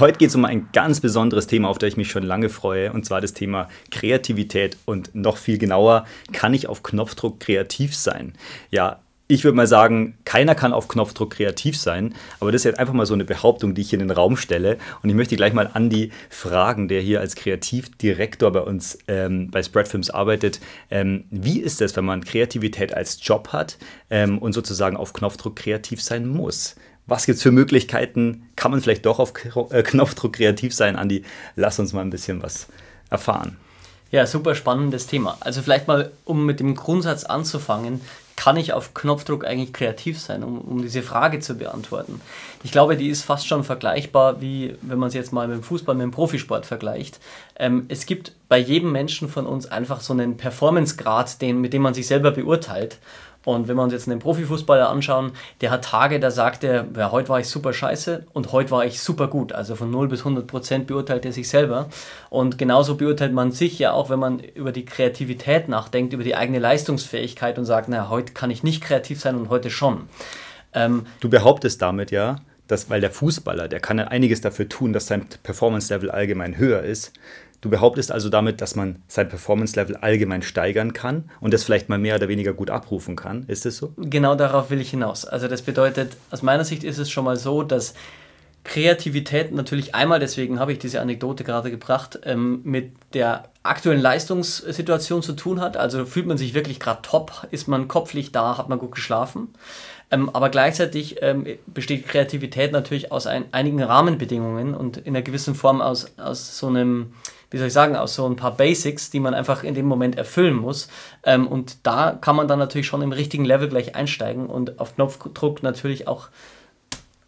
Heute geht es um ein ganz besonderes Thema, auf das ich mich schon lange freue, und zwar das Thema Kreativität und noch viel genauer, kann ich auf Knopfdruck kreativ sein? Ja, ich würde mal sagen, keiner kann auf Knopfdruck kreativ sein, aber das ist jetzt einfach mal so eine Behauptung, die ich hier in den Raum stelle. Und ich möchte gleich mal Andi fragen, der hier als Kreativdirektor bei uns ähm, bei Spreadfilms arbeitet. Ähm, wie ist es, wenn man Kreativität als Job hat ähm, und sozusagen auf Knopfdruck kreativ sein muss? Was gibt es für Möglichkeiten? Kann man vielleicht doch auf äh, Knopfdruck kreativ sein? Andi, lass uns mal ein bisschen was erfahren. Ja, super spannendes Thema. Also vielleicht mal, um mit dem Grundsatz anzufangen, kann ich auf Knopfdruck eigentlich kreativ sein, um, um diese Frage zu beantworten? Ich glaube, die ist fast schon vergleichbar, wie wenn man es jetzt mal mit dem Fußball, mit dem Profisport vergleicht. Ähm, es gibt bei jedem Menschen von uns einfach so einen Performancegrad, den, mit dem man sich selber beurteilt. Und wenn wir uns jetzt einen Profifußballer anschauen, der hat Tage, da sagt er, ja, heute war ich super scheiße und heute war ich super gut. Also von 0 bis 100 Prozent beurteilt er sich selber. Und genauso beurteilt man sich ja auch, wenn man über die Kreativität nachdenkt, über die eigene Leistungsfähigkeit und sagt, naja, heute kann ich nicht kreativ sein und heute schon. Ähm, du behauptest damit ja, dass, weil der Fußballer, der kann ja einiges dafür tun, dass sein Performance-Level allgemein höher ist. Du behauptest also damit, dass man sein Performance-Level allgemein steigern kann und das vielleicht mal mehr oder weniger gut abrufen kann. Ist das so? Genau darauf will ich hinaus. Also das bedeutet, aus meiner Sicht ist es schon mal so, dass Kreativität natürlich einmal, deswegen habe ich diese Anekdote gerade gebracht, ähm, mit der aktuellen Leistungssituation zu tun hat. Also fühlt man sich wirklich gerade top, ist man kopflich da, hat man gut geschlafen. Ähm, aber gleichzeitig ähm, besteht Kreativität natürlich aus ein, einigen Rahmenbedingungen und in einer gewissen Form aus, aus so einem wie soll ich sagen, aus so ein paar Basics, die man einfach in dem Moment erfüllen muss. Ähm, und da kann man dann natürlich schon im richtigen Level gleich einsteigen und auf Knopfdruck natürlich auch.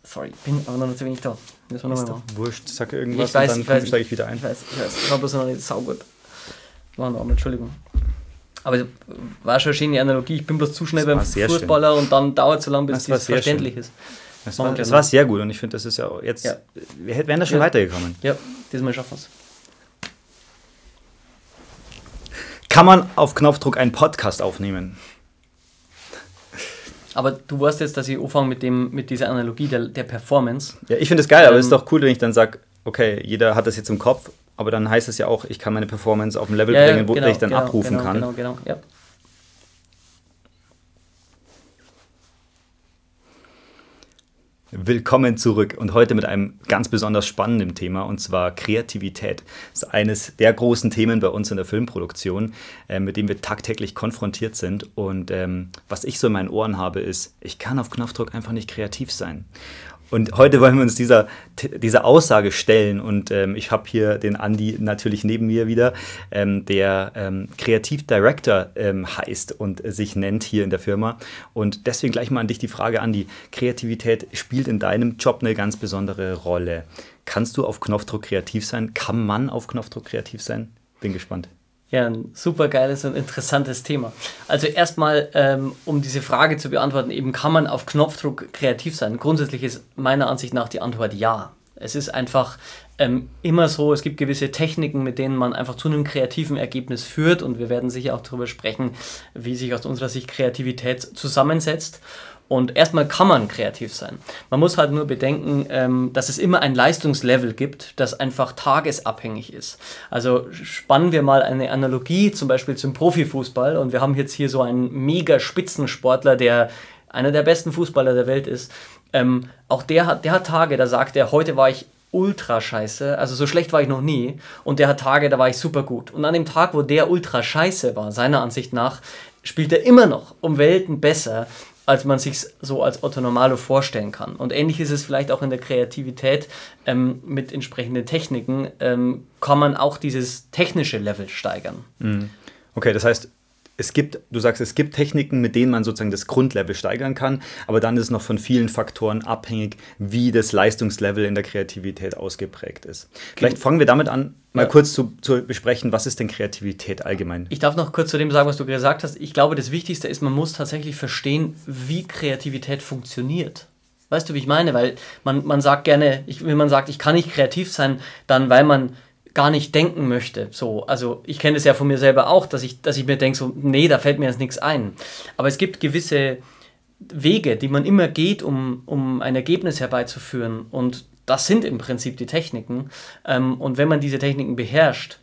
Sorry, bin aber noch zu wenig da. Das ist doch wurscht, sag irgendwas ich weiß, und dann steige ich wieder ein. Ich weiß, ich weiß. Ich war bloß noch nicht saugut. War noch Entschuldigung. Aber war schon eine schöne Analogie. Ich bin bloß zu schnell beim Fußballer schön. und dann dauert es so lange, bis es verständlich schön. ist. Das war, das war, sehr gut und ich finde, das ist ja jetzt. Ja. Wir wären da schon ja. weitergekommen. Ja, diesmal schaffen wir es. Kann man auf Knopfdruck einen Podcast aufnehmen? Aber du weißt jetzt, dass ich anfange mit, mit dieser Analogie der, der Performance. Ja, ich finde es geil, ähm, aber es ist doch cool, wenn ich dann sage, okay, jeder hat das jetzt im Kopf, aber dann heißt es ja auch, ich kann meine Performance auf ein Level ja, bringen, wo genau, ich dann genau, abrufen genau, kann. Genau, genau, ja. Willkommen zurück und heute mit einem ganz besonders spannenden Thema und zwar Kreativität. Das ist eines der großen Themen bei uns in der Filmproduktion, äh, mit dem wir tagtäglich konfrontiert sind. Und ähm, was ich so in meinen Ohren habe, ist, ich kann auf Knopfdruck einfach nicht kreativ sein. Und heute wollen wir uns dieser, dieser Aussage stellen. Und ähm, ich habe hier den Andi natürlich neben mir wieder, ähm, der ähm, Kreativdirektor ähm, heißt und sich nennt hier in der Firma. Und deswegen gleich mal an dich die Frage, Andi. Kreativität spielt in deinem Job eine ganz besondere Rolle. Kannst du auf Knopfdruck kreativ sein? Kann man auf Knopfdruck kreativ sein? Bin gespannt. Ja, ein super geiles und interessantes Thema. Also erstmal, ähm, um diese Frage zu beantworten, eben kann man auf Knopfdruck kreativ sein? Grundsätzlich ist meiner Ansicht nach die Antwort ja. Es ist einfach ähm, immer so, es gibt gewisse Techniken, mit denen man einfach zu einem kreativen Ergebnis führt und wir werden sicher auch darüber sprechen, wie sich aus unserer Sicht Kreativität zusammensetzt. Und erstmal kann man kreativ sein. Man muss halt nur bedenken, ähm, dass es immer ein Leistungslevel gibt, das einfach tagesabhängig ist. Also spannen wir mal eine Analogie zum Beispiel zum Profifußball und wir haben jetzt hier so einen mega Spitzensportler, der einer der besten Fußballer der Welt ist. Ähm, auch der hat, der hat Tage, da sagt er, heute war ich ultra scheiße, also so schlecht war ich noch nie und der hat Tage, da war ich super gut. Und an dem Tag, wo der ultra scheiße war, seiner Ansicht nach, spielt er immer noch um Welten besser als man sich so als Otto Normalo vorstellen kann. Und ähnlich ist es vielleicht auch in der Kreativität ähm, mit entsprechenden Techniken, ähm, kann man auch dieses technische Level steigern. Mhm. Okay, das heißt, es gibt, du sagst, es gibt Techniken, mit denen man sozusagen das Grundlevel steigern kann, aber dann ist es noch von vielen Faktoren abhängig, wie das Leistungslevel in der Kreativität ausgeprägt ist. Vielleicht fangen wir damit an, mal ja. kurz zu, zu besprechen, was ist denn Kreativität allgemein? Ich darf noch kurz zu dem sagen, was du gesagt hast. Ich glaube, das Wichtigste ist, man muss tatsächlich verstehen, wie Kreativität funktioniert. Weißt du, wie ich meine? Weil man, man sagt gerne, ich, wenn man sagt, ich kann nicht kreativ sein, dann weil man gar nicht denken möchte. So, also ich kenne es ja von mir selber auch, dass ich, dass ich mir denke, so, nee, da fällt mir jetzt nichts ein. Aber es gibt gewisse Wege, die man immer geht, um, um ein Ergebnis herbeizuführen. Und das sind im Prinzip die Techniken. Ähm, und wenn man diese Techniken beherrscht,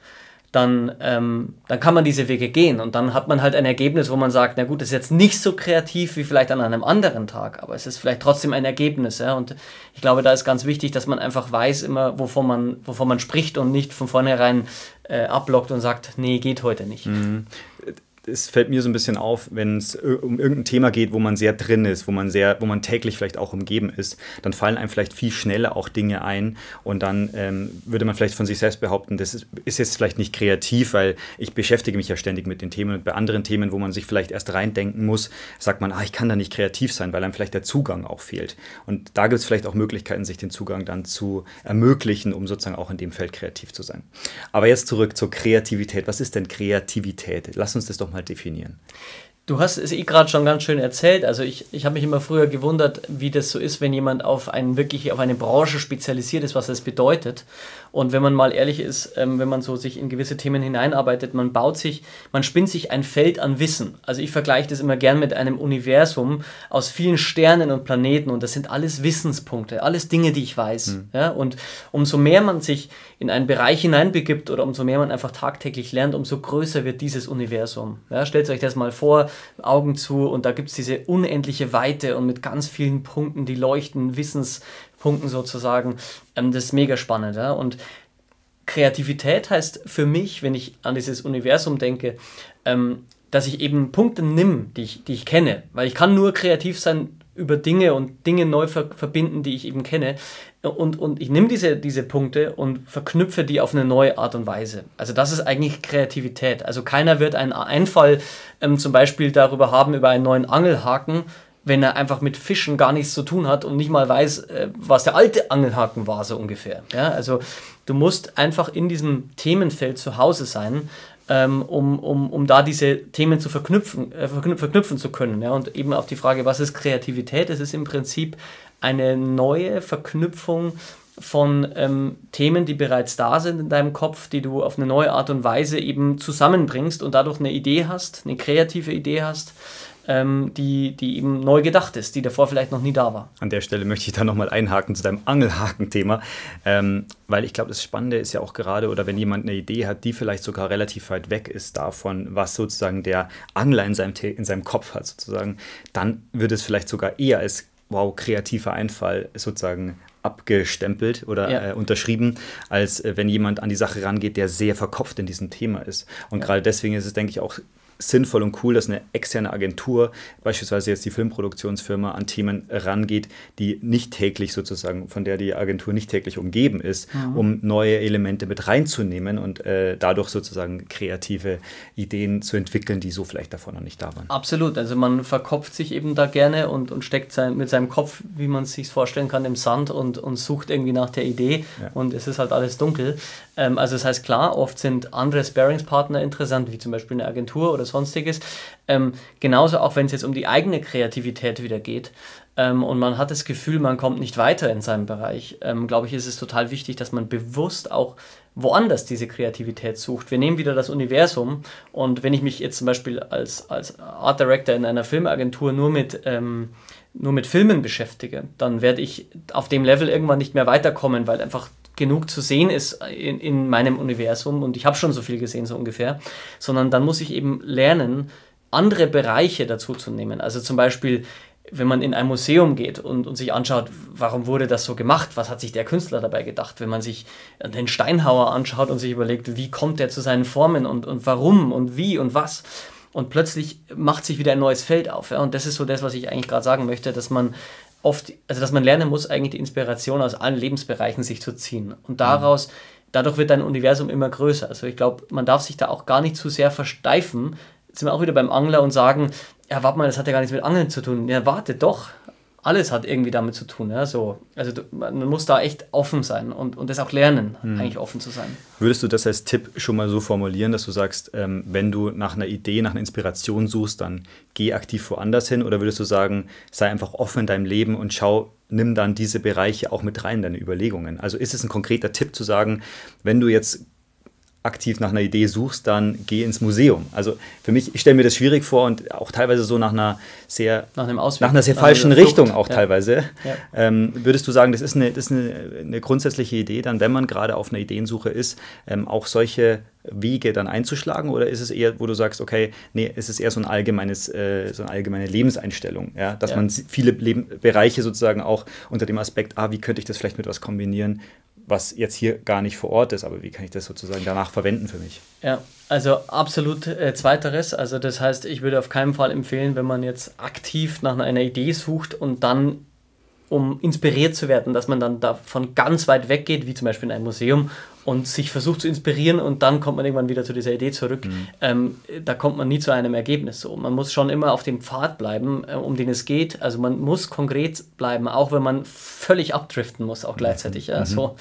dann, ähm, dann kann man diese Wege gehen und dann hat man halt ein Ergebnis, wo man sagt, na gut, das ist jetzt nicht so kreativ wie vielleicht an einem anderen Tag, aber es ist vielleicht trotzdem ein Ergebnis. Ja? Und ich glaube, da ist ganz wichtig, dass man einfach weiß immer, wovon man, wovon man spricht und nicht von vornherein äh, ablockt und sagt, nee, geht heute nicht. Mhm es fällt mir so ein bisschen auf, wenn es um irgendein Thema geht, wo man sehr drin ist, wo man sehr, wo man täglich vielleicht auch umgeben ist, dann fallen einem vielleicht viel schneller auch Dinge ein und dann ähm, würde man vielleicht von sich selbst behaupten, das ist, ist, jetzt vielleicht nicht kreativ, weil ich beschäftige mich ja ständig mit den Themen und bei anderen Themen, wo man sich vielleicht erst reindenken muss, sagt man, ah, ich kann da nicht kreativ sein, weil einem vielleicht der Zugang auch fehlt. Und da gibt es vielleicht auch Möglichkeiten, sich den Zugang dann zu ermöglichen, um sozusagen auch in dem Feld kreativ zu sein. Aber jetzt zurück zur Kreativität. Was ist denn Kreativität? Lass uns das doch mal mal definieren. Du hast es eh gerade schon ganz schön erzählt. Also ich, ich habe mich immer früher gewundert, wie das so ist, wenn jemand auf einen wirklich auf eine Branche spezialisiert ist, was das bedeutet. Und wenn man mal ehrlich ist, ähm, wenn man so sich in gewisse Themen hineinarbeitet, man baut sich, man spinnt sich ein Feld an Wissen. Also ich vergleiche das immer gern mit einem Universum aus vielen Sternen und Planeten und das sind alles Wissenspunkte, alles Dinge, die ich weiß. Mhm. Ja? Und umso mehr man sich in einen Bereich hineinbegibt oder umso mehr man einfach tagtäglich lernt, umso größer wird dieses Universum. Ja? Stellt euch das mal vor, Augen zu und da gibt es diese unendliche Weite und mit ganz vielen Punkten, die leuchten, Wissenspunkten sozusagen. Ähm, das ist mega spannend. Ja? Und Kreativität heißt für mich, wenn ich an dieses Universum denke, ähm, dass ich eben Punkte nimm, die ich, die ich kenne. Weil ich kann nur kreativ sein über Dinge und Dinge neu ver verbinden, die ich eben kenne. Und, und ich nehme diese, diese Punkte und verknüpfe die auf eine neue Art und Weise. Also das ist eigentlich Kreativität. Also keiner wird einen Einfall ähm, zum Beispiel darüber haben, über einen neuen Angelhaken, wenn er einfach mit Fischen gar nichts zu tun hat und nicht mal weiß, äh, was der alte Angelhaken war, so ungefähr. Ja, also du musst einfach in diesem Themenfeld zu Hause sein, ähm, um, um, um da diese Themen zu verknüpfen, äh, verknüpfen zu können. Ja? Und eben auf die Frage, was ist Kreativität? Es ist im Prinzip eine neue Verknüpfung von ähm, Themen, die bereits da sind in deinem Kopf, die du auf eine neue Art und Weise eben zusammenbringst und dadurch eine Idee hast, eine kreative Idee hast, ähm, die, die eben neu gedacht ist, die davor vielleicht noch nie da war. An der Stelle möchte ich da nochmal einhaken zu deinem Angelhaken-Thema, ähm, weil ich glaube, das Spannende ist ja auch gerade, oder wenn jemand eine Idee hat, die vielleicht sogar relativ weit weg ist davon, was sozusagen der Angler in seinem, in seinem Kopf hat, sozusagen, dann wird es vielleicht sogar eher als wow, kreativer Einfall sozusagen abgestempelt oder ja. äh, unterschrieben, als äh, wenn jemand an die Sache rangeht, der sehr verkopft in diesem Thema ist. Und ja. gerade deswegen ist es, denke ich, auch sinnvoll und cool, dass eine externe Agentur, beispielsweise jetzt die Filmproduktionsfirma, an Themen rangeht, die nicht täglich sozusagen, von der die Agentur nicht täglich umgeben ist, mhm. um neue Elemente mit reinzunehmen und äh, dadurch sozusagen kreative Ideen zu entwickeln, die so vielleicht davon noch nicht da waren. Absolut, also man verkopft sich eben da gerne und, und steckt sein, mit seinem Kopf, wie man es sich vorstellen kann, im Sand und, und sucht irgendwie nach der Idee ja. und es ist halt alles dunkel. Ähm, also das heißt klar, oft sind andere Sparingspartner interessant, wie zum Beispiel eine Agentur oder sonstiges. Ähm, genauso auch wenn es jetzt um die eigene Kreativität wieder geht ähm, und man hat das Gefühl, man kommt nicht weiter in seinem Bereich, ähm, glaube ich, ist es total wichtig, dass man bewusst auch woanders diese Kreativität sucht. Wir nehmen wieder das Universum und wenn ich mich jetzt zum Beispiel als, als Art Director in einer Filmagentur nur mit ähm, nur mit Filmen beschäftige, dann werde ich auf dem Level irgendwann nicht mehr weiterkommen, weil einfach genug zu sehen ist in, in meinem Universum und ich habe schon so viel gesehen, so ungefähr, sondern dann muss ich eben lernen, andere Bereiche dazu zu nehmen. Also zum Beispiel, wenn man in ein Museum geht und, und sich anschaut, warum wurde das so gemacht, was hat sich der Künstler dabei gedacht, wenn man sich den Steinhauer anschaut und sich überlegt, wie kommt er zu seinen Formen und, und warum und wie und was. Und plötzlich macht sich wieder ein neues Feld auf. Ja? Und das ist so das, was ich eigentlich gerade sagen möchte, dass man oft, also dass man lernen muss, eigentlich die Inspiration aus allen Lebensbereichen sich zu ziehen. Und daraus, mhm. dadurch wird dein Universum immer größer. Also ich glaube, man darf sich da auch gar nicht zu sehr versteifen. Jetzt sind wir auch wieder beim Angler und sagen, ja, warte mal, das hat ja gar nichts mit Angeln zu tun. Ja, warte doch alles hat irgendwie damit zu tun. Ja? So, also du, man muss da echt offen sein und, und das auch lernen, hm. eigentlich offen zu sein. Würdest du das als Tipp schon mal so formulieren, dass du sagst, ähm, wenn du nach einer Idee, nach einer Inspiration suchst, dann geh aktiv woanders hin? Oder würdest du sagen, sei einfach offen in deinem Leben und schau, nimm dann diese Bereiche auch mit rein, deine Überlegungen? Also ist es ein konkreter Tipp zu sagen, wenn du jetzt aktiv nach einer Idee suchst, dann geh ins Museum. Also für mich, ich stelle mir das schwierig vor und auch teilweise so nach einer sehr, nach, nach einer sehr nach falschen Richtung auch ja. teilweise. Ja. Ähm, würdest du sagen, das ist, eine, das ist eine, eine, grundsätzliche Idee, dann, wenn man gerade auf einer Ideensuche ist, ähm, auch solche Wege dann einzuschlagen oder ist es eher, wo du sagst, okay, nee, es ist eher so ein allgemeines, äh, so eine allgemeine Lebenseinstellung, ja, dass ja. man viele Leben, Bereiche sozusagen auch unter dem Aspekt, ah, wie könnte ich das vielleicht mit was kombinieren, was jetzt hier gar nicht vor Ort ist, aber wie kann ich das sozusagen danach verwenden für mich? Ja, also absolut äh, zweiteres. Also das heißt, ich würde auf keinen Fall empfehlen, wenn man jetzt aktiv nach einer Idee sucht und dann um inspiriert zu werden, dass man dann davon ganz weit weggeht, wie zum Beispiel in einem Museum und sich versucht zu inspirieren und dann kommt man irgendwann wieder zu dieser Idee zurück. Mhm. Ähm, da kommt man nie zu einem Ergebnis. So, man muss schon immer auf dem Pfad bleiben, äh, um den es geht. Also man muss konkret bleiben, auch wenn man völlig abdriften muss, auch gleichzeitig. Mhm. Ja, so.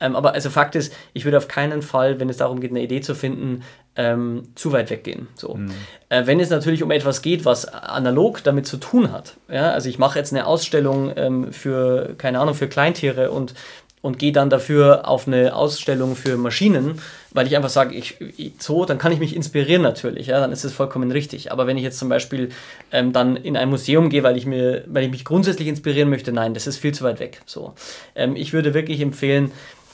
Ähm, aber also Fakt ist, ich würde auf keinen Fall, wenn es darum geht, eine Idee zu finden, ähm, zu weit weggehen. So. Mhm. Äh, wenn es natürlich um etwas geht, was analog damit zu tun hat, ja, also ich mache jetzt eine Ausstellung ähm, für, keine Ahnung, für Kleintiere und und gehe dann dafür auf eine Ausstellung für Maschinen, weil ich einfach sage, ich, so, dann kann ich mich inspirieren natürlich, ja, dann ist es vollkommen richtig. Aber wenn ich jetzt zum Beispiel ähm, dann in ein Museum gehe, weil ich, mir, weil ich mich grundsätzlich inspirieren möchte, nein, das ist viel zu weit weg. So. Ähm, ich würde wirklich empfehlen,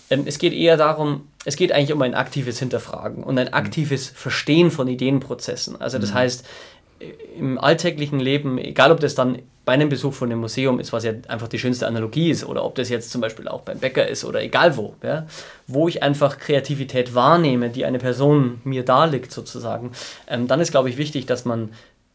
ähm, es geht eher darum, es geht eigentlich um ein aktives Hinterfragen und ein aktives Verstehen von Ideenprozessen. Also das mhm. heißt, im alltäglichen Leben, egal ob das dann bei einem Besuch von einem Museum ist, was ja einfach die schönste Analogie ist, oder ob das jetzt zum Beispiel auch beim Bäcker ist oder egal wo, ja, wo ich einfach Kreativität wahrnehme, die eine Person mir darlegt sozusagen, ähm, dann ist, glaube ich, wichtig, dass man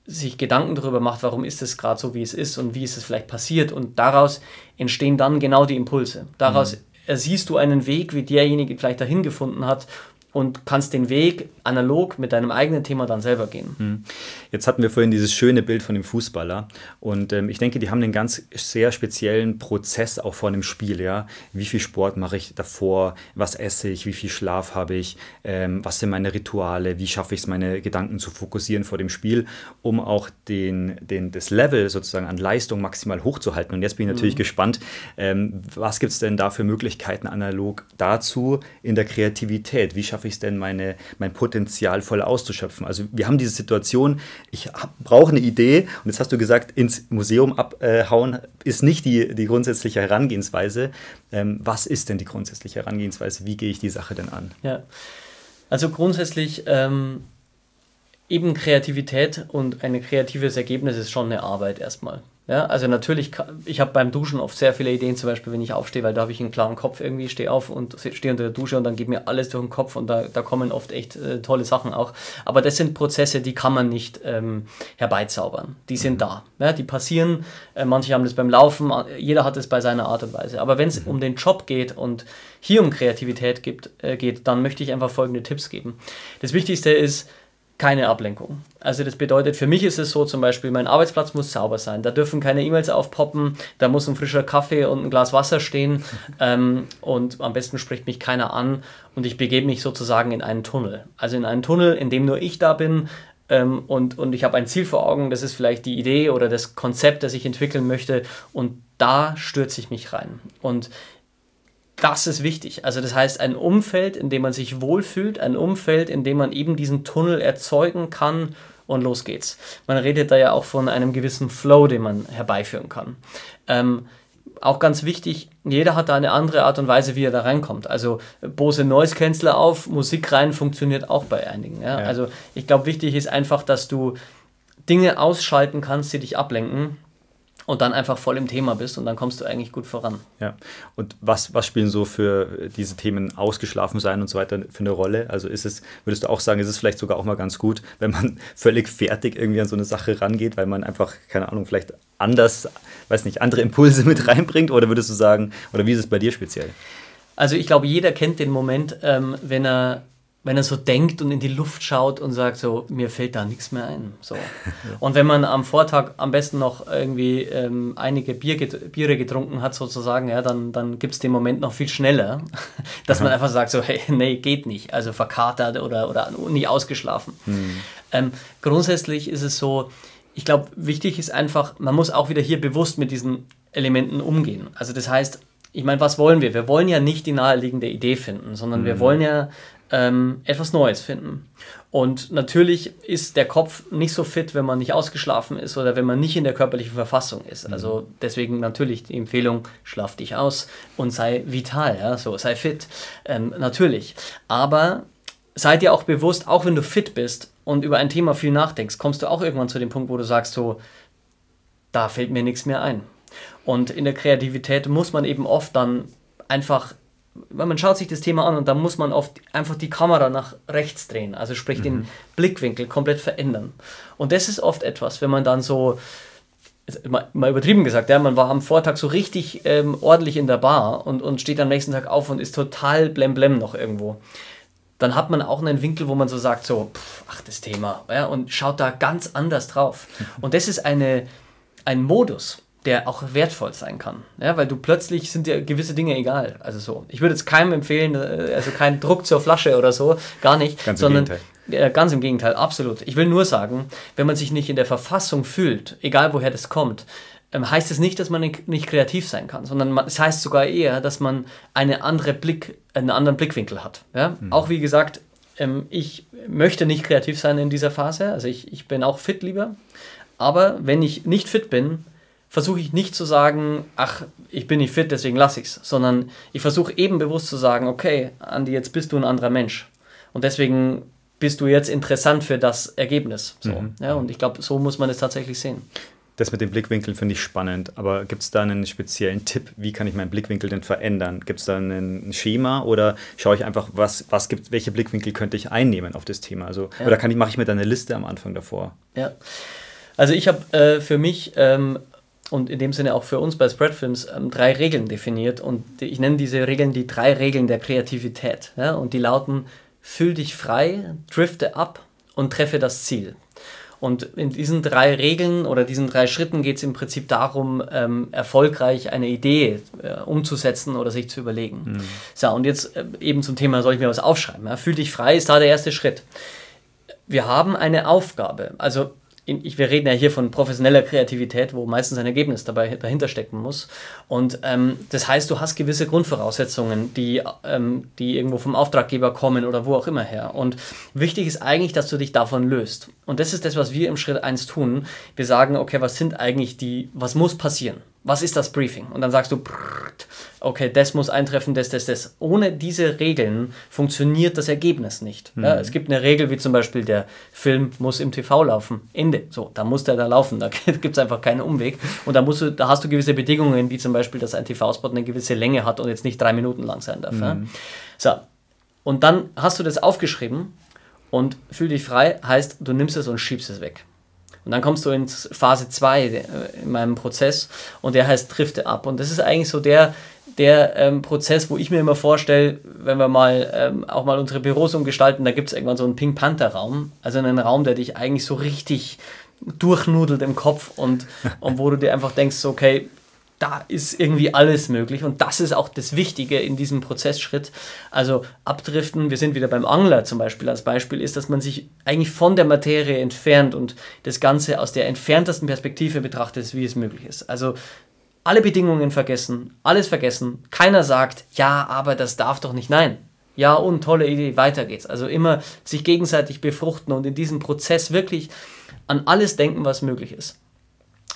sich Gedanken darüber macht, warum ist es gerade so, wie es ist und wie ist es vielleicht passiert und daraus entstehen dann genau die Impulse. Daraus mhm. ersiehst du einen Weg, wie derjenige vielleicht dahin gefunden hat und kannst den Weg analog mit deinem eigenen Thema dann selber gehen. Hm. Jetzt hatten wir vorhin dieses schöne Bild von dem Fußballer und ähm, ich denke, die haben einen ganz sehr speziellen Prozess auch vor einem Spiel. Ja? Wie viel Sport mache ich davor? Was esse ich? Wie viel Schlaf habe ich? Ähm, was sind meine Rituale? Wie schaffe ich es, meine Gedanken zu fokussieren vor dem Spiel, um auch den, den, das Level sozusagen an Leistung maximal hochzuhalten? Und jetzt bin ich natürlich mhm. gespannt, ähm, was gibt es denn da für Möglichkeiten analog dazu in der Kreativität? Wie schaffe schaffe ich es denn, meine, mein Potenzial voll auszuschöpfen? Also wir haben diese Situation, ich brauche eine Idee und jetzt hast du gesagt, ins Museum abhauen ist nicht die, die grundsätzliche Herangehensweise. Ähm, was ist denn die grundsätzliche Herangehensweise? Wie gehe ich die Sache denn an? Ja, also grundsätzlich ähm, eben Kreativität und ein kreatives Ergebnis ist schon eine Arbeit erstmal. Ja, also natürlich, ich habe beim Duschen oft sehr viele Ideen, zum Beispiel, wenn ich aufstehe, weil da habe ich einen klaren Kopf irgendwie, stehe auf und stehe unter der Dusche und dann geht mir alles durch den Kopf und da, da kommen oft echt äh, tolle Sachen auch. Aber das sind Prozesse, die kann man nicht ähm, herbeizaubern. Die sind mhm. da. Ja, die passieren. Äh, manche haben das beim Laufen, jeder hat es bei seiner Art und Weise. Aber wenn es mhm. um den Job geht und hier um Kreativität gibt, äh, geht, dann möchte ich einfach folgende Tipps geben. Das Wichtigste ist, keine Ablenkung. Also das bedeutet, für mich ist es so zum Beispiel, mein Arbeitsplatz muss sauber sein. Da dürfen keine E-Mails aufpoppen, da muss ein frischer Kaffee und ein Glas Wasser stehen ähm, und am besten spricht mich keiner an und ich begebe mich sozusagen in einen Tunnel. Also in einen Tunnel, in dem nur ich da bin ähm, und, und ich habe ein Ziel vor Augen, das ist vielleicht die Idee oder das Konzept, das ich entwickeln möchte und da stürze ich mich rein. Und das ist wichtig. Also das heißt, ein Umfeld, in dem man sich wohlfühlt, ein Umfeld, in dem man eben diesen Tunnel erzeugen kann und los geht's. Man redet da ja auch von einem gewissen Flow, den man herbeiführen kann. Ähm, auch ganz wichtig, jeder hat da eine andere Art und Weise, wie er da reinkommt. Also Bose Noise Canceller auf, Musik rein funktioniert auch bei einigen. Ja? Ja. Also ich glaube, wichtig ist einfach, dass du Dinge ausschalten kannst, die dich ablenken und dann einfach voll im Thema bist und dann kommst du eigentlich gut voran. Ja. Und was, was spielen so für diese Themen ausgeschlafen sein und so weiter für eine Rolle? Also ist es, würdest du auch sagen, ist es vielleicht sogar auch mal ganz gut, wenn man völlig fertig irgendwie an so eine Sache rangeht, weil man einfach, keine Ahnung, vielleicht anders, weiß nicht, andere Impulse mit reinbringt? Oder würdest du sagen, oder wie ist es bei dir speziell? Also ich glaube, jeder kennt den Moment, ähm, wenn er wenn er so denkt und in die Luft schaut und sagt so, mir fällt da nichts mehr ein. So. Und wenn man am Vortag am besten noch irgendwie ähm, einige Bier, Biere getrunken hat sozusagen, ja, dann, dann gibt es den Moment noch viel schneller, dass man einfach sagt so, hey, nee, geht nicht. Also verkatert oder, oder nie ausgeschlafen. Mhm. Ähm, grundsätzlich ist es so, ich glaube, wichtig ist einfach, man muss auch wieder hier bewusst mit diesen Elementen umgehen. Also das heißt, ich meine, was wollen wir? Wir wollen ja nicht die naheliegende Idee finden, sondern mhm. wir wollen ja ähm, etwas Neues finden. Und natürlich ist der Kopf nicht so fit, wenn man nicht ausgeschlafen ist oder wenn man nicht in der körperlichen Verfassung ist. Mhm. Also deswegen natürlich die Empfehlung, schlaf dich aus und sei vital, ja, so sei fit. Ähm, natürlich. Aber sei dir auch bewusst, auch wenn du fit bist und über ein Thema viel nachdenkst, kommst du auch irgendwann zu dem Punkt, wo du sagst so, da fällt mir nichts mehr ein. Und in der Kreativität muss man eben oft dann einfach man schaut sich das Thema an und da muss man oft einfach die Kamera nach rechts drehen, also sprich mhm. den Blickwinkel komplett verändern. Und das ist oft etwas, wenn man dann so, mal übertrieben gesagt, ja, man war am Vortag so richtig ähm, ordentlich in der Bar und, und steht am nächsten Tag auf und ist total blemblem noch irgendwo. Dann hat man auch einen Winkel, wo man so sagt, so, pff, ach, das Thema, ja, und schaut da ganz anders drauf. Und das ist eine, ein Modus, der auch wertvoll sein kann. Ja, weil du plötzlich sind dir gewisse Dinge egal. Also so. Ich würde jetzt keinem empfehlen, äh, also kein Druck zur Flasche oder so, gar nicht. Ganz sondern, im Gegenteil. Äh, ganz im Gegenteil, absolut. Ich will nur sagen, wenn man sich nicht in der Verfassung fühlt, egal woher das kommt, ähm, heißt es nicht, dass man nicht kreativ sein kann, sondern es heißt sogar eher, dass man eine andere Blick, einen anderen Blickwinkel hat. Ja? Mhm. Auch wie gesagt, ähm, ich möchte nicht kreativ sein in dieser Phase, also ich, ich bin auch fit lieber, aber wenn ich nicht fit bin, versuche ich nicht zu sagen, ach, ich bin nicht fit, deswegen lasse ich es, sondern ich versuche eben bewusst zu sagen, okay, Andi, jetzt bist du ein anderer Mensch. Und deswegen bist du jetzt interessant für das Ergebnis. So. Mhm. Ja, und ich glaube, so muss man es tatsächlich sehen. Das mit den Blickwinkeln finde ich spannend, aber gibt es da einen speziellen Tipp, wie kann ich meinen Blickwinkel denn verändern? Gibt es da ein Schema oder schaue ich einfach, was, was gibt, welche Blickwinkel könnte ich einnehmen auf das Thema? Also, ja. Oder kann ich, mache ich mir da eine Liste am Anfang davor? Ja. Also ich habe äh, für mich ähm, und in dem Sinne auch für uns bei Spreadfilms ähm, drei Regeln definiert. Und ich nenne diese Regeln die drei Regeln der Kreativität. Ja? Und die lauten, fühl dich frei, drifte ab und treffe das Ziel. Und in diesen drei Regeln oder diesen drei Schritten geht es im Prinzip darum, ähm, erfolgreich eine Idee äh, umzusetzen oder sich zu überlegen. Mhm. So, und jetzt äh, eben zum Thema, soll ich mir was aufschreiben? Ja? Fühl dich frei ist da der erste Schritt. Wir haben eine Aufgabe. Also ich, wir reden ja hier von professioneller Kreativität, wo meistens ein Ergebnis dabei dahinter stecken muss. Und ähm, das heißt, du hast gewisse Grundvoraussetzungen, die, ähm, die irgendwo vom Auftraggeber kommen oder wo auch immer her. Und wichtig ist eigentlich, dass du dich davon löst. Und das ist das, was wir im Schritt 1 tun. Wir sagen, okay, was sind eigentlich die, was muss passieren? Was ist das Briefing? Und dann sagst du, okay, das muss eintreffen, das, das, das. Ohne diese Regeln funktioniert das Ergebnis nicht. Mhm. Ja, es gibt eine Regel, wie zum Beispiel, der Film muss im TV laufen. Ende. So, da muss der da laufen. Da gibt es einfach keinen Umweg. Und da, musst du, da hast du gewisse Bedingungen, wie zum Beispiel, dass ein TV-Spot eine gewisse Länge hat und jetzt nicht drei Minuten lang sein darf. Mhm. Ja? So, und dann hast du das aufgeschrieben und fühl dich frei, heißt, du nimmst es und schiebst es weg. Und dann kommst du in Phase 2 äh, in meinem Prozess und der heißt Drifte ab. Und das ist eigentlich so der, der ähm, Prozess, wo ich mir immer vorstelle, wenn wir mal ähm, auch mal unsere Büros umgestalten, da gibt es irgendwann so einen Pink Panther Raum, also einen Raum, der dich eigentlich so richtig durchnudelt im Kopf und, und wo du dir einfach denkst, okay, da ist irgendwie alles möglich und das ist auch das Wichtige in diesem Prozessschritt. Also abdriften, wir sind wieder beim Angler zum Beispiel als Beispiel, ist, dass man sich eigentlich von der Materie entfernt und das Ganze aus der entferntesten Perspektive betrachtet, wie es möglich ist. Also alle Bedingungen vergessen, alles vergessen, keiner sagt, ja, aber das darf doch nicht, nein. Ja, und tolle Idee, weiter geht's. Also immer sich gegenseitig befruchten und in diesem Prozess wirklich an alles denken, was möglich ist.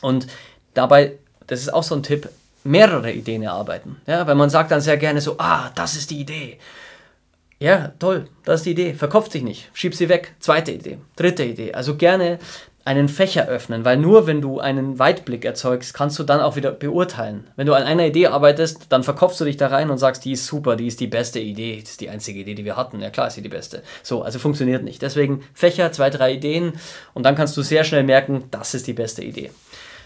Und dabei das ist auch so ein Tipp, mehrere Ideen erarbeiten. Ja, weil man sagt dann sehr gerne so, ah, das ist die Idee. Ja, toll, das ist die Idee. Verkopft sich nicht, schieb sie weg. Zweite Idee, dritte Idee. Also gerne einen Fächer öffnen, weil nur wenn du einen Weitblick erzeugst, kannst du dann auch wieder beurteilen. Wenn du an einer Idee arbeitest, dann verkopfst du dich da rein und sagst, die ist super, die ist die beste Idee, das ist die einzige Idee, die wir hatten. Ja klar ist sie die beste. So, also funktioniert nicht. Deswegen Fächer, zwei, drei Ideen und dann kannst du sehr schnell merken, das ist die beste Idee.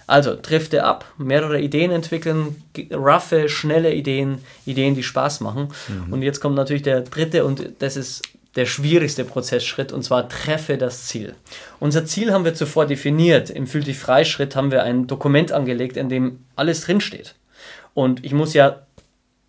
Also drifte ab, mehrere Ideen entwickeln, roughe, schnelle Ideen, Ideen, die Spaß machen. Mhm. Und jetzt kommt natürlich der dritte und das ist der schwierigste Prozessschritt und zwar treffe das Ziel. Unser Ziel haben wir zuvor definiert. Im Fühl dich Freischritt haben wir ein Dokument angelegt, in dem alles drinsteht. Und ich muss ja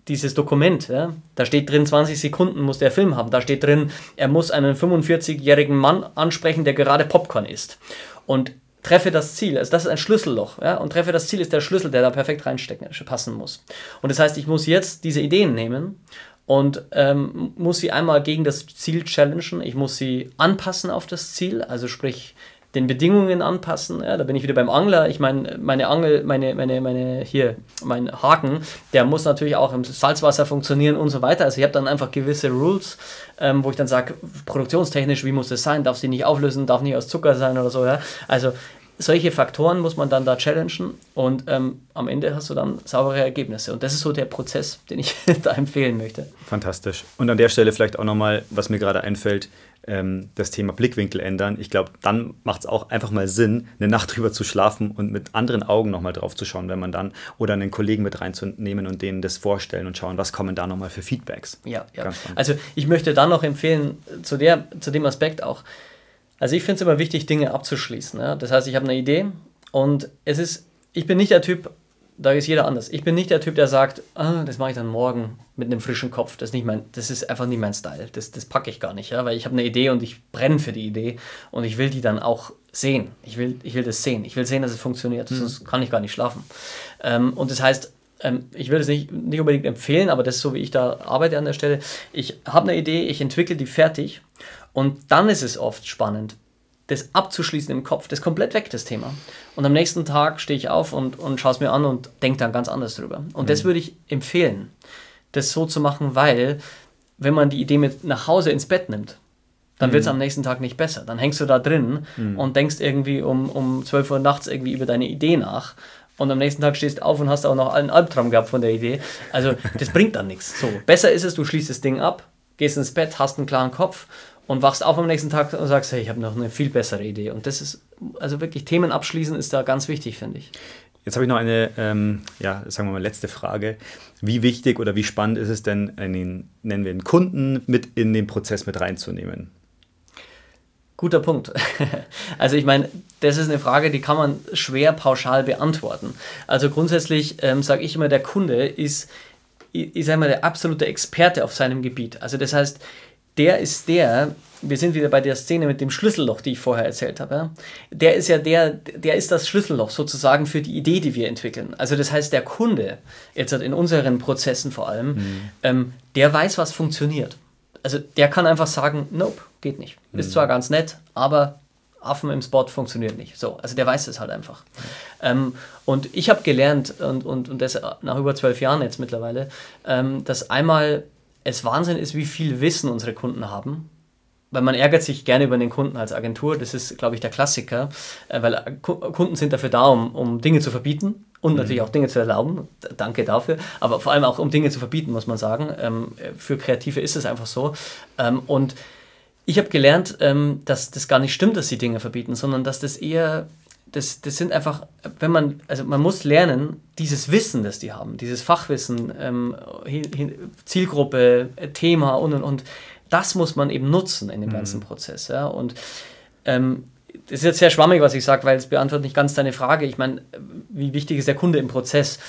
dieses Dokument, ja, da steht drin, 20 Sekunden muss der Film haben. Da steht drin, er muss einen 45-jährigen Mann ansprechen, der gerade Popcorn isst. Und treffe das Ziel. Also das ist ein Schlüsselloch. Ja? Und treffe das Ziel ist der Schlüssel, der da perfekt reinstecken, passen muss. Und das heißt, ich muss jetzt diese Ideen nehmen und ähm, muss sie einmal gegen das Ziel challengen. Ich muss sie anpassen auf das Ziel, also sprich den Bedingungen anpassen. Ja, da bin ich wieder beim Angler. Ich meine, meine Angel, meine, meine, meine, hier, mein Haken, der muss natürlich auch im Salzwasser funktionieren und so weiter. Also ich habe dann einfach gewisse Rules, ähm, wo ich dann sage, produktionstechnisch, wie muss es sein? Darf sie nicht auflösen, darf nicht aus Zucker sein oder so. Ja? Also solche Faktoren muss man dann da challengen und ähm, am Ende hast du dann saubere Ergebnisse. Und das ist so der Prozess, den ich da empfehlen möchte. Fantastisch. Und an der Stelle vielleicht auch nochmal, was mir gerade einfällt, ähm, das Thema Blickwinkel ändern. Ich glaube, dann macht es auch einfach mal Sinn, eine Nacht drüber zu schlafen und mit anderen Augen nochmal drauf zu schauen, wenn man dann oder einen Kollegen mit reinzunehmen und denen das vorstellen und schauen, was kommen da nochmal für Feedbacks. Ja, ja. Also ich möchte dann noch empfehlen, zu, der, zu dem Aspekt auch, also ich finde es immer wichtig, Dinge abzuschließen. Ja? Das heißt, ich habe eine Idee und es ist, ich bin nicht der Typ, da ist jeder anders. Ich bin nicht der Typ, der sagt, ah, das mache ich dann morgen mit einem frischen Kopf. Das ist, nicht mein, das ist einfach nicht mein Style. Das, das packe ich gar nicht, ja? weil ich habe eine Idee und ich brenne für die Idee und ich will die dann auch sehen. Ich will, ich will das sehen. Ich will sehen, dass es funktioniert. Mhm. Sonst kann ich gar nicht schlafen. Ähm, und das heißt, ähm, ich würde es nicht, nicht unbedingt empfehlen, aber das ist so, wie ich da arbeite an der Stelle. Ich habe eine Idee, ich entwickle die fertig und dann ist es oft spannend, das abzuschließen im Kopf. Das ist komplett weg, das Thema. Und am nächsten Tag stehe ich auf und, und schaue es mir an und denke dann ganz anders drüber. Und mhm. das würde ich empfehlen, das so zu machen, weil wenn man die Idee mit nach Hause ins Bett nimmt, dann mhm. wird es am nächsten Tag nicht besser. Dann hängst du da drin mhm. und denkst irgendwie um, um 12 Uhr nachts irgendwie über deine Idee nach. Und am nächsten Tag stehst du auf und hast auch noch einen Albtraum gehabt von der Idee. Also das bringt dann nichts. So, besser ist es, du schließt das Ding ab, gehst ins Bett, hast einen klaren Kopf und wachst auf am nächsten Tag und sagst, hey, ich habe noch eine viel bessere Idee. Und das ist, also wirklich Themen abschließen ist da ganz wichtig, finde ich. Jetzt habe ich noch eine, ähm, ja, sagen wir mal, letzte Frage. Wie wichtig oder wie spannend ist es denn, einen, nennen wir einen Kunden mit in den Prozess mit reinzunehmen? Guter Punkt. Also ich meine, das ist eine Frage, die kann man schwer pauschal beantworten. Also grundsätzlich ähm, sage ich immer, der Kunde ist, ich sage mal, der absolute Experte auf seinem Gebiet. Also das heißt, der ist der, wir sind wieder bei der Szene mit dem Schlüsselloch, die ich vorher erzählt habe. Der ist ja der, der ist das Schlüsselloch sozusagen für die Idee, die wir entwickeln. Also das heißt, der Kunde, jetzt in unseren Prozessen vor allem, mhm. ähm, der weiß, was funktioniert. Also der kann einfach sagen, nope, geht nicht. Ist mhm. zwar ganz nett, aber Affen im Spot funktioniert nicht. So, also der weiß es halt einfach. Ähm, und ich habe gelernt, und, und, und das nach über zwölf Jahren jetzt mittlerweile, ähm, dass einmal es Wahnsinn ist, wie viel Wissen unsere Kunden haben. Weil man ärgert sich gerne über den Kunden als Agentur. Das ist, glaube ich, der Klassiker. Äh, weil Kunden sind dafür da, um, um Dinge zu verbieten und mhm. natürlich auch Dinge zu erlauben. Danke dafür. Aber vor allem auch, um Dinge zu verbieten, muss man sagen. Ähm, für Kreative ist es einfach so. Ähm, und ich habe gelernt, ähm, dass das gar nicht stimmt, dass sie Dinge verbieten, sondern dass das eher das, das sind einfach, wenn man, also man muss lernen, dieses Wissen, das die haben, dieses Fachwissen, ähm, Zielgruppe, Thema und und und, das muss man eben nutzen in dem mhm. ganzen Prozess. Ja? Und ähm, das ist jetzt sehr schwammig, was ich sage, weil es beantwortet nicht ganz deine Frage. Ich meine, wie wichtig ist der Kunde im Prozess?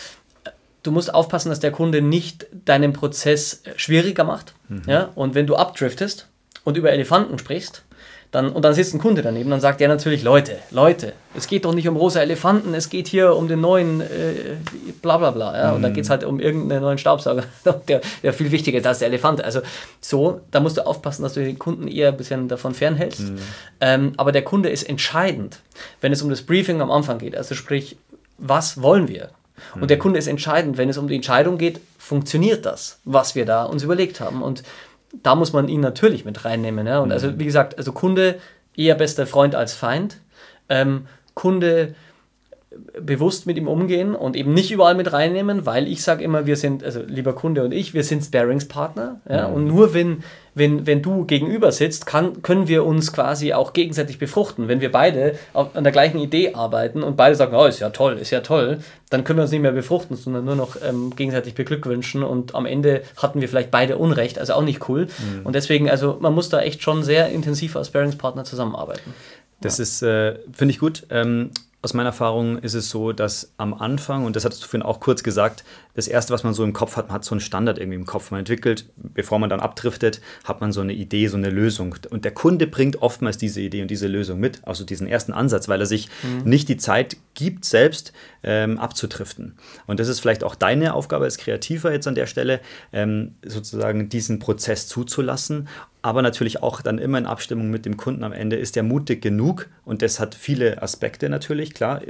Du musst aufpassen, dass der Kunde nicht deinen Prozess schwieriger macht. Mhm. Ja? Und wenn du abdriftest und über Elefanten sprichst, dann, und dann sitzt ein Kunde daneben, dann sagt er natürlich, Leute, Leute, es geht doch nicht um rosa Elefanten, es geht hier um den neuen äh, bla bla bla. Ja? Und dann mhm. geht es halt um irgendeinen neuen Staubsauger, der, der viel wichtiger ist als der Elefant. Also so, da musst du aufpassen, dass du den Kunden eher ein bisschen davon fernhältst. Mhm. Ähm, aber der Kunde ist entscheidend, wenn es um das Briefing am Anfang geht. Also sprich, was wollen wir? Und der mhm. Kunde ist entscheidend, wenn es um die Entscheidung geht, funktioniert das, was wir da uns überlegt haben. Und da muss man ihn natürlich mit reinnehmen. Ja? Und also, mhm. also, wie gesagt, also Kunde eher bester Freund als Feind. Ähm, Kunde bewusst mit ihm umgehen und eben nicht überall mit reinnehmen, weil ich sage immer, wir sind, also lieber Kunde und ich, wir sind Sparingspartner. Ja? Mhm. Und nur wenn, wenn, wenn du gegenüber sitzt, kann, können wir uns quasi auch gegenseitig befruchten. Wenn wir beide an der gleichen Idee arbeiten und beide sagen, oh, ist ja toll, ist ja toll, dann können wir uns nicht mehr befruchten, sondern nur noch ähm, gegenseitig beglückwünschen und am Ende hatten wir vielleicht beide Unrecht, also auch nicht cool. Mhm. Und deswegen, also man muss da echt schon sehr intensiv als Sparingspartner zusammenarbeiten. Das ja. ist, äh, finde ich gut. Ähm, aus meiner Erfahrung ist es so, dass am Anfang, und das hattest du vorhin auch kurz gesagt, das Erste, was man so im Kopf hat, man hat so einen Standard irgendwie im Kopf. Man entwickelt, bevor man dann abdriftet, hat man so eine Idee, so eine Lösung. Und der Kunde bringt oftmals diese Idee und diese Lösung mit, also diesen ersten Ansatz, weil er sich mhm. nicht die Zeit gibt, selbst ähm, abzudriften. Und das ist vielleicht auch deine Aufgabe als Kreativer jetzt an der Stelle, ähm, sozusagen diesen Prozess zuzulassen aber natürlich auch dann immer in Abstimmung mit dem Kunden am Ende. Ist der mutig genug? Und das hat viele Aspekte natürlich, klar.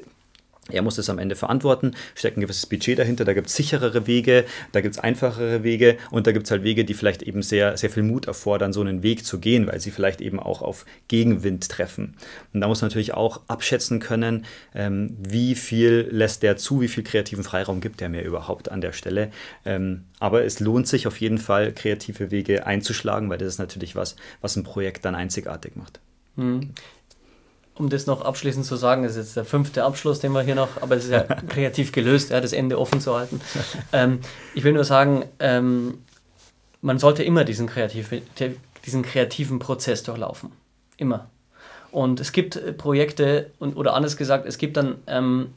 Er muss es am Ende verantworten, steckt ein gewisses Budget dahinter, da gibt es sicherere Wege, da gibt es einfachere Wege und da gibt es halt Wege, die vielleicht eben sehr, sehr viel Mut erfordern, so einen Weg zu gehen, weil sie vielleicht eben auch auf Gegenwind treffen. Und da muss man natürlich auch abschätzen können, ähm, wie viel lässt der zu, wie viel kreativen Freiraum gibt der mir überhaupt an der Stelle. Ähm, aber es lohnt sich auf jeden Fall, kreative Wege einzuschlagen, weil das ist natürlich was, was ein Projekt dann einzigartig macht. Um das noch abschließend zu sagen, das ist jetzt der fünfte Abschluss, den wir hier noch, aber es ist ja kreativ gelöst, ja, das Ende offen zu halten. Ähm, ich will nur sagen, ähm, man sollte immer diesen, kreativ, diesen kreativen Prozess durchlaufen. Immer. Und es gibt äh, Projekte, und, oder anders gesagt, es gibt dann, ähm,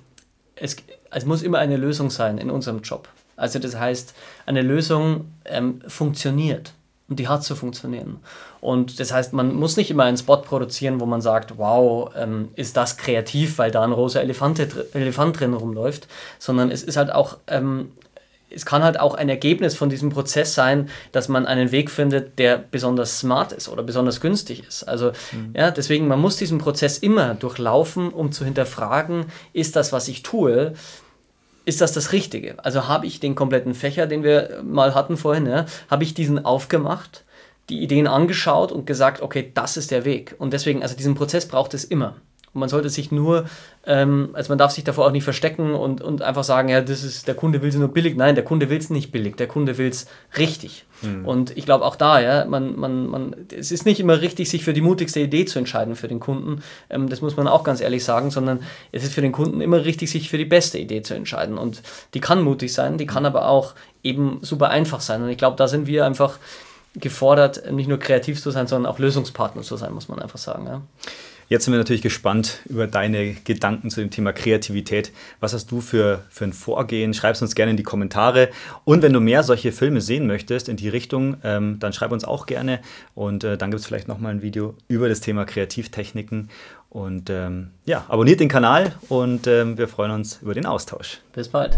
es, es muss immer eine Lösung sein in unserem Job. Also das heißt, eine Lösung ähm, funktioniert. Und die hat zu funktionieren. Und das heißt, man muss nicht immer einen Spot produzieren, wo man sagt, wow, ähm, ist das kreativ, weil da ein rosa Elefante, Elefant drin rumläuft, sondern es ist halt auch, ähm, es kann halt auch ein Ergebnis von diesem Prozess sein, dass man einen Weg findet, der besonders smart ist oder besonders günstig ist. Also mhm. ja, deswegen, man muss diesen Prozess immer durchlaufen, um zu hinterfragen, ist das, was ich tue, ist das das Richtige? Also habe ich den kompletten Fächer, den wir mal hatten vorhin, ja, habe ich diesen aufgemacht, die Ideen angeschaut und gesagt, okay, das ist der Weg. Und deswegen, also diesen Prozess braucht es immer. Und man sollte sich nur, ähm, also man darf sich davor auch nicht verstecken und, und einfach sagen, ja, das ist, der Kunde will es nur billig. Nein, der Kunde will es nicht billig, der Kunde will es richtig. Mhm. Und ich glaube auch da, ja, man, man, man, es ist nicht immer richtig, sich für die mutigste Idee zu entscheiden für den Kunden. Ähm, das muss man auch ganz ehrlich sagen, sondern es ist für den Kunden immer richtig, sich für die beste Idee zu entscheiden. Und die kann mutig sein, die kann aber auch eben super einfach sein. Und ich glaube, da sind wir einfach gefordert, nicht nur kreativ zu sein, sondern auch Lösungspartner zu sein, muss man einfach sagen. Ja. Jetzt sind wir natürlich gespannt über deine Gedanken zu dem Thema Kreativität. Was hast du für, für ein Vorgehen? Schreib es uns gerne in die Kommentare. Und wenn du mehr solche Filme sehen möchtest in die Richtung, ähm, dann schreib uns auch gerne. Und äh, dann gibt es vielleicht nochmal ein Video über das Thema Kreativtechniken. Und ähm, ja, abonniert den Kanal und ähm, wir freuen uns über den Austausch. Bis bald.